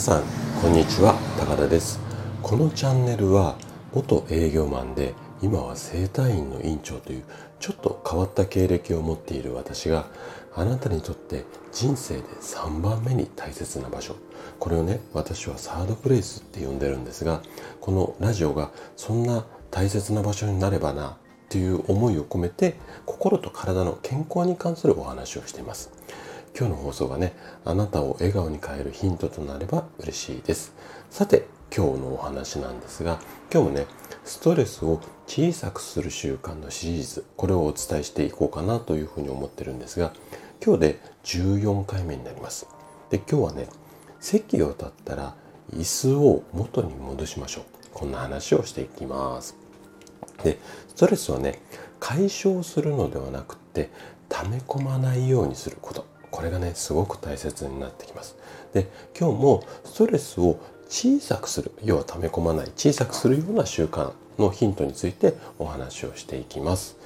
さんこんにちは。高田です。このチャンネルは元営業マンで今は整体院の院長というちょっと変わった経歴を持っている私があなたにとって人生で3番目に大切な場所。これをね私はサードプレイスって呼んでるんですがこのラジオがそんな大切な場所になればなっていう思いを込めて心と体の健康に関するお話をしています。今日の放送がねあなたを笑顔に変えるヒントとなれば嬉しいです。さて今日のお話なんですが今日もねストレスを小さくする習慣のシリーズこれをお伝えしていこうかなというふうに思ってるんですが今日で14回目になります。で今日はね席を立ったら椅子を元に戻しましょう。こんな話をしていきます。でストレスはね解消するのではなくって溜め込まないようにすること。これがねすごく大切になってきます。で今日もストレスを小さくする要は溜め込まない小さくするような習慣のヒントについてお話をしていきます。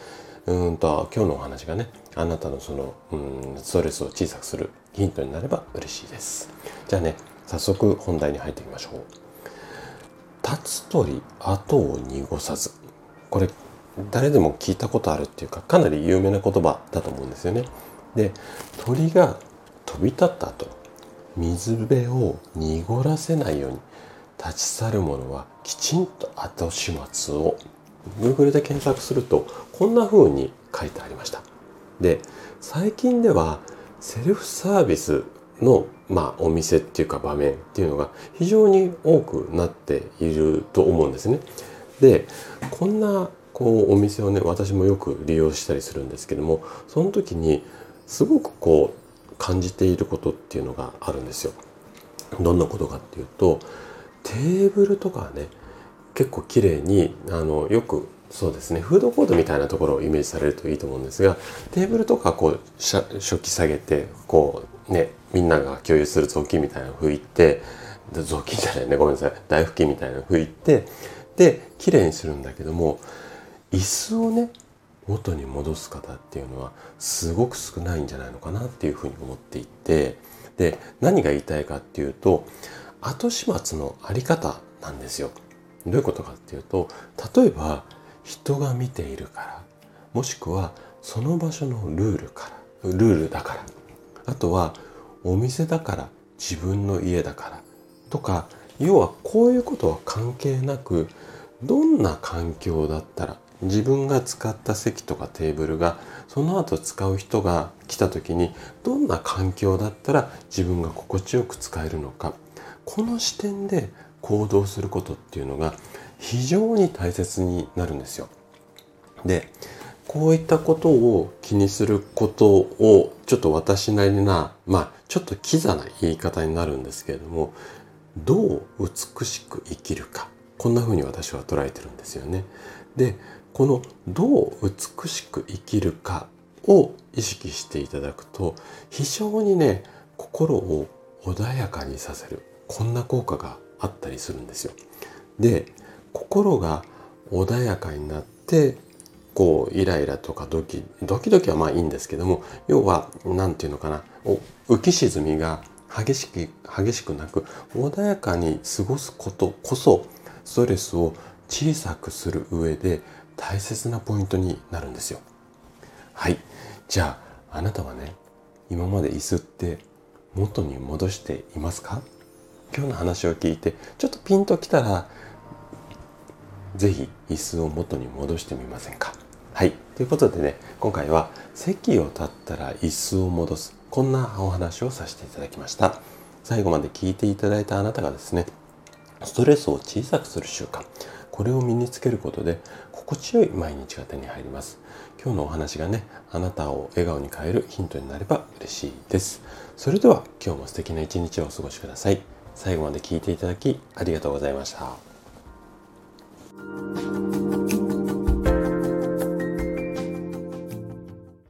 うんと今日のお話がねあなたのそのうんストレスを小さくするヒントになれば嬉しいです。じゃあね早速本題に入っていきましょう。立つ鳥後を濁さず。これ誰でも聞いたことあるっていうかかなり有名な言葉だと思うんですよね。で鳥が飛び立った後水辺を濁らせないように立ち去る者はきちんと後始末を。Google で検索するとこんな風に書いてありました。で最近ではセルフサービスの、まあ、お店っていうか場面っていうのが非常に多くなっていると思うんですね。でこんなこうお店をね私もよく利用したりするんですけどもその時にすごくこう感じていることっていうのがあるんですよ。どんなことかっていうとテーブルとかね結構綺麗にあのよくそうですねフードコートみたいなところをイメージされるといいと思うんですがテーブルとかこう初期下げてこうねみんなが共有する雑巾みたいなの拭いて雑巾じゃないねごめんなさい台拭きみたいなの拭いてで綺麗にするんだけども椅子をね元に戻す方っていうのはすごく少ないんじゃないのかなっていうふうに思っていてで何が言いたいかっていうと後始末のあり方なんですよ。どういうことかっていうと例えば人が見ているからもしくはその場所のルールからルールだからあとはお店だから自分の家だからとか要はこういうことは関係なくどんな環境だったら自分が使った席とかテーブルがその後使う人が来た時にどんな環境だったら自分が心地よく使えるのかこの視点で行動することっていうのが非常に大切になるんですよ。でこういったことを気にすることをちょっと私なりなまあちょっとキザな言い方になるんですけれどもどう美しく生きるかこんな風に私は捉えてるんですよね。でこのどう美しく生きるかを意識していただくと非常にね心を穏やかにさせるこんな効果があったりするんですよ。で心が穏やかになってこうイライラとかドキドキドキはまあいいんですけども要は何て言うのかな浮き沈みが激しく激しくなく穏やかに過ごすことこそストレスを小さくする上で大切なポイントになるんですよ。はい。じゃあ、あなたはね、今まで椅子って元に戻していますか？今日の話を聞いて、ちょっとピンときたら、是非椅子を元に戻してみませんか？はい。ということでね、今回は席を立ったら椅子を戻す。こんなお話をさせていただきました。最後まで聞いていただいたあなたがですね、ストレスを小さくする習慣。これを身につけることで心地よい毎日が手に入ります。今日のお話がねあなたを笑顔に変えるヒントになれば嬉しいです。それでは今日も素敵な一日をお過ごしください。最後まで聞いていただきありがとうございました。